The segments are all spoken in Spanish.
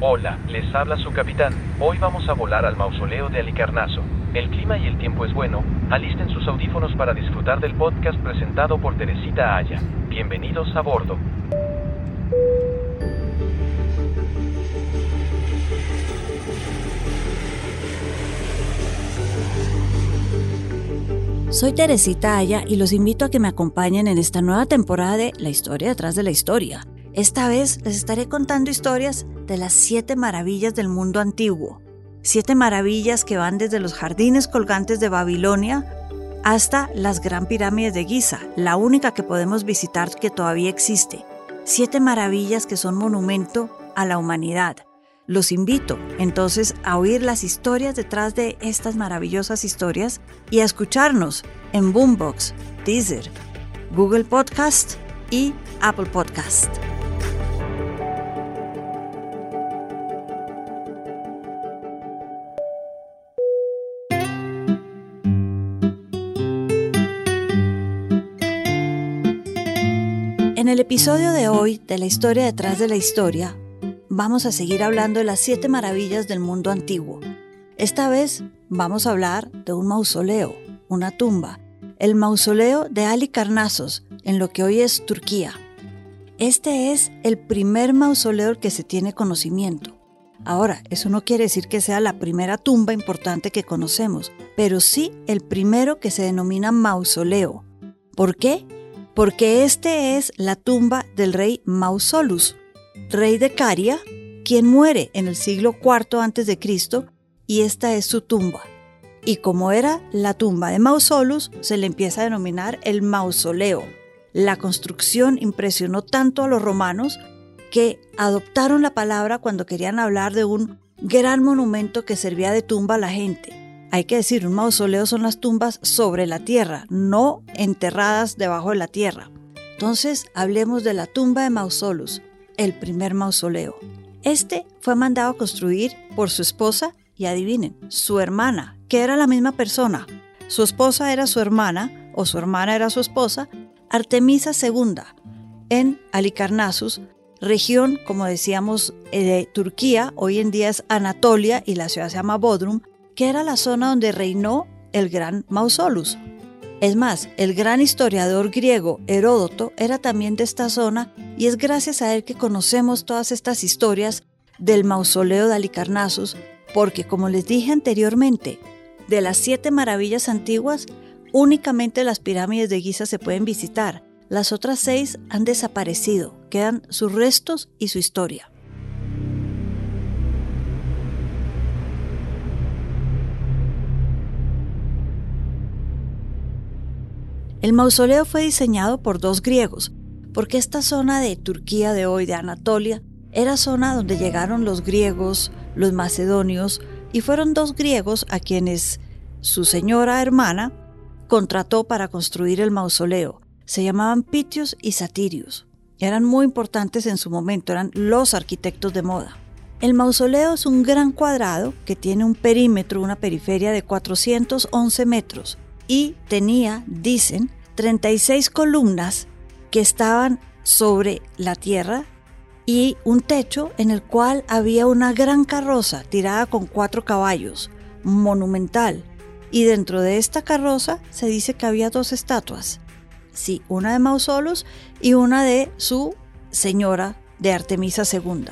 Hola, les habla su capitán. Hoy vamos a volar al mausoleo de Alicarnaso. El clima y el tiempo es bueno. Alisten sus audífonos para disfrutar del podcast presentado por Teresita Aya. Bienvenidos a bordo. Soy Teresita Aya y los invito a que me acompañen en esta nueva temporada de La historia detrás de la historia. Esta vez les estaré contando historias de las siete maravillas del mundo antiguo. Siete maravillas que van desde los jardines colgantes de Babilonia hasta las gran pirámides de Giza, la única que podemos visitar que todavía existe. Siete maravillas que son monumento a la humanidad. Los invito entonces a oír las historias detrás de estas maravillosas historias y a escucharnos en Boombox, Deezer, Google Podcast y Apple Podcast. En el episodio de hoy de la historia detrás de la historia, vamos a seguir hablando de las siete maravillas del mundo antiguo. Esta vez vamos a hablar de un mausoleo, una tumba, el mausoleo de Ali Carnazos, en lo que hoy es Turquía. Este es el primer mausoleo que se tiene conocimiento. Ahora, eso no quiere decir que sea la primera tumba importante que conocemos, pero sí el primero que se denomina mausoleo. ¿Por qué? Porque este es la tumba del rey Mausolus, rey de Caria, quien muere en el siglo IV a.C. y esta es su tumba. Y como era la tumba de Mausolus, se le empieza a denominar el mausoleo. La construcción impresionó tanto a los romanos que adoptaron la palabra cuando querían hablar de un gran monumento que servía de tumba a la gente. Hay que decir, un mausoleo son las tumbas sobre la tierra, no enterradas debajo de la tierra. Entonces, hablemos de la tumba de Mausolus, el primer mausoleo. Este fue mandado a construir por su esposa y adivinen, su hermana, que era la misma persona. Su esposa era su hermana o su hermana era su esposa, Artemisa II, en Alicarnassus, región, como decíamos, eh, de Turquía, hoy en día es Anatolia y la ciudad se llama Bodrum, que era la zona donde reinó el gran Mausolus. Es más, el gran historiador griego Heródoto era también de esta zona y es gracias a él que conocemos todas estas historias del mausoleo de Alicarnassus, porque como les dije anteriormente, de las siete maravillas antiguas, únicamente las pirámides de Giza se pueden visitar. Las otras seis han desaparecido, quedan sus restos y su historia. El mausoleo fue diseñado por dos griegos, porque esta zona de Turquía de hoy, de Anatolia, era zona donde llegaron los griegos, los macedonios, y fueron dos griegos a quienes su señora hermana contrató para construir el mausoleo. Se llamaban Pitios y Satirios. Eran muy importantes en su momento, eran los arquitectos de moda. El mausoleo es un gran cuadrado que tiene un perímetro, una periferia de 411 metros y tenía, dicen, 36 columnas que estaban sobre la tierra y un techo en el cual había una gran carroza tirada con cuatro caballos, monumental, y dentro de esta carroza se dice que había dos estatuas. sí, una de Mausolos y una de su señora de Artemisa II.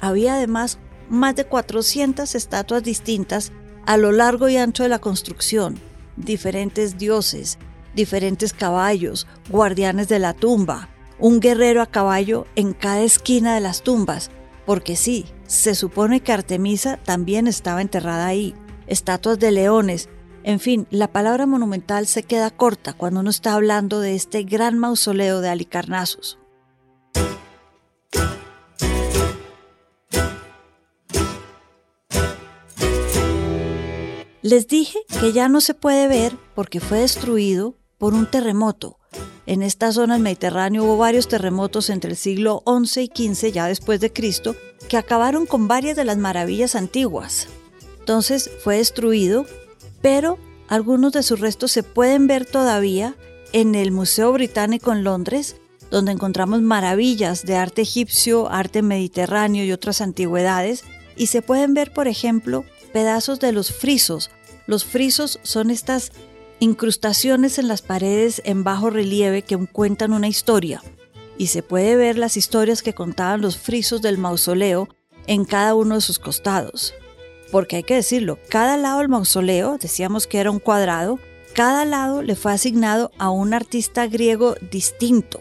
Había además más de 400 estatuas distintas a lo largo y ancho de la construcción, diferentes dioses, diferentes caballos, guardianes de la tumba, un guerrero a caballo en cada esquina de las tumbas, porque sí, se supone que Artemisa también estaba enterrada ahí, estatuas de leones, en fin, la palabra monumental se queda corta cuando uno está hablando de este gran mausoleo de Alicarnassus. Les dije que ya no se puede ver porque fue destruido por un terremoto. En esta zona del Mediterráneo hubo varios terremotos entre el siglo XI y XV ya después de Cristo que acabaron con varias de las maravillas antiguas. Entonces fue destruido, pero algunos de sus restos se pueden ver todavía en el Museo Británico en Londres, donde encontramos maravillas de arte egipcio, arte mediterráneo y otras antigüedades, y se pueden ver, por ejemplo, pedazos de los frisos. Los frisos son estas incrustaciones en las paredes en bajo relieve que cuentan una historia, y se puede ver las historias que contaban los frisos del mausoleo en cada uno de sus costados. Porque hay que decirlo, cada lado del mausoleo, decíamos que era un cuadrado, cada lado le fue asignado a un artista griego distinto.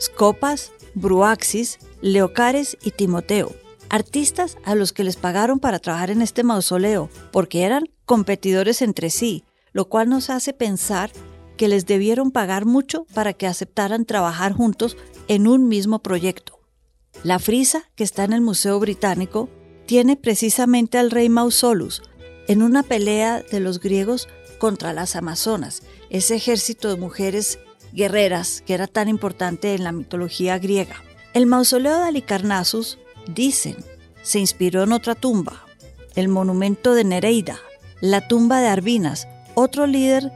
Scopas, Bruaxis, Leocares y Timoteo. Artistas a los que les pagaron para trabajar en este mausoleo, porque eran competidores entre sí, lo cual nos hace pensar que les debieron pagar mucho para que aceptaran trabajar juntos en un mismo proyecto. La frisa que está en el Museo Británico tiene precisamente al rey Mausolus en una pelea de los griegos contra las amazonas, ese ejército de mujeres guerreras que era tan importante en la mitología griega. El mausoleo de Alicarnassus, dicen, se inspiró en otra tumba, el monumento de Nereida, la tumba de Arbinas, otro líder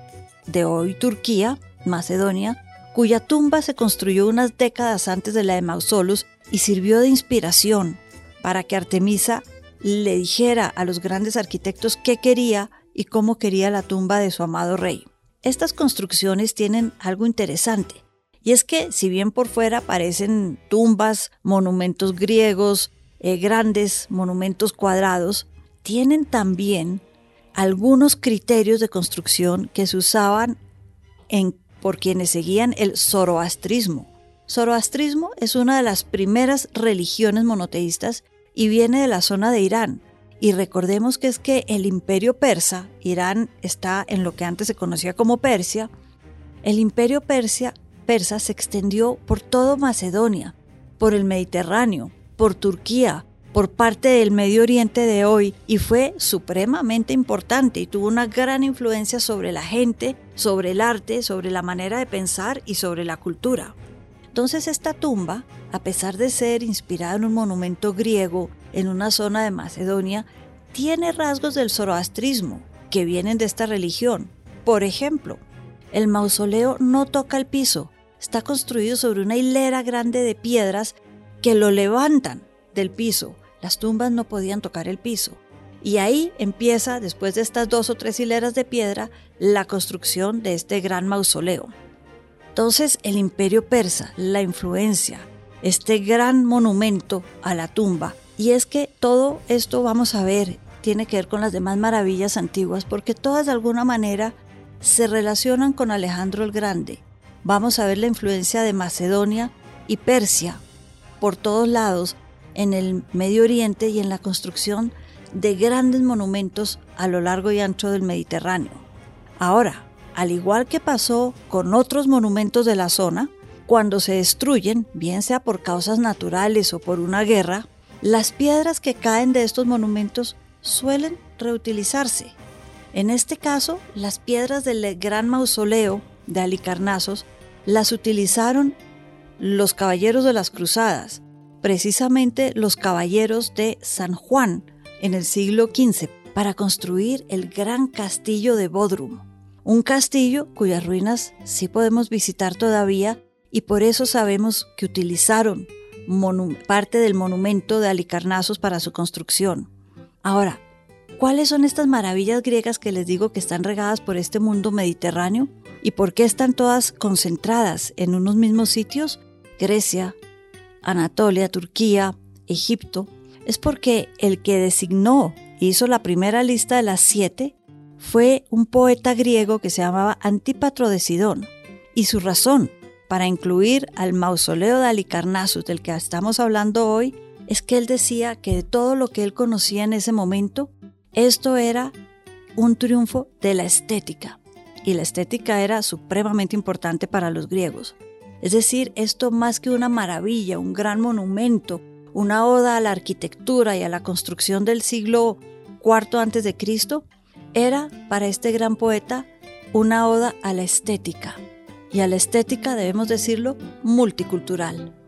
de hoy Turquía, Macedonia, cuya tumba se construyó unas décadas antes de la de Mausolus y sirvió de inspiración para que Artemisa le dijera a los grandes arquitectos qué quería y cómo quería la tumba de su amado rey. Estas construcciones tienen algo interesante, y es que si bien por fuera parecen tumbas, monumentos griegos, eh, grandes monumentos cuadrados, tienen también algunos criterios de construcción que se usaban por quienes seguían el zoroastrismo. Zoroastrismo es una de las primeras religiones monoteístas y viene de la zona de Irán. Y recordemos que es que el imperio persa, Irán está en lo que antes se conocía como Persia, el imperio persia, persa se extendió por todo Macedonia, por el Mediterráneo, por Turquía, por parte del Medio Oriente de hoy y fue supremamente importante y tuvo una gran influencia sobre la gente, sobre el arte, sobre la manera de pensar y sobre la cultura. Entonces esta tumba, a pesar de ser inspirada en un monumento griego en una zona de Macedonia, tiene rasgos del zoroastrismo que vienen de esta religión. Por ejemplo, el mausoleo no toca el piso, está construido sobre una hilera grande de piedras que lo levantan del piso las tumbas no podían tocar el piso. Y ahí empieza, después de estas dos o tres hileras de piedra, la construcción de este gran mausoleo. Entonces el imperio persa, la influencia, este gran monumento a la tumba. Y es que todo esto vamos a ver, tiene que ver con las demás maravillas antiguas, porque todas de alguna manera se relacionan con Alejandro el Grande. Vamos a ver la influencia de Macedonia y Persia por todos lados en el Medio Oriente y en la construcción de grandes monumentos a lo largo y ancho del Mediterráneo. Ahora, al igual que pasó con otros monumentos de la zona, cuando se destruyen, bien sea por causas naturales o por una guerra, las piedras que caen de estos monumentos suelen reutilizarse. En este caso, las piedras del gran mausoleo de Alicarnazos las utilizaron los caballeros de las cruzadas precisamente los caballeros de San Juan en el siglo XV para construir el gran castillo de Bodrum, un castillo cuyas ruinas sí podemos visitar todavía y por eso sabemos que utilizaron parte del monumento de Alicarnassos para su construcción. Ahora, ¿cuáles son estas maravillas griegas que les digo que están regadas por este mundo mediterráneo? ¿Y por qué están todas concentradas en unos mismos sitios? Grecia, Anatolia, Turquía, Egipto. Es porque el que designó e hizo la primera lista de las siete fue un poeta griego que se llamaba Antípatro de Sidón. Y su razón para incluir al mausoleo de Alicarnassus del que estamos hablando hoy es que él decía que de todo lo que él conocía en ese momento, esto era un triunfo de la estética. Y la estética era supremamente importante para los griegos. Es decir, esto más que una maravilla, un gran monumento, una oda a la arquitectura y a la construcción del siglo IV antes de Cristo, era para este gran poeta una oda a la estética, y a la estética debemos decirlo multicultural.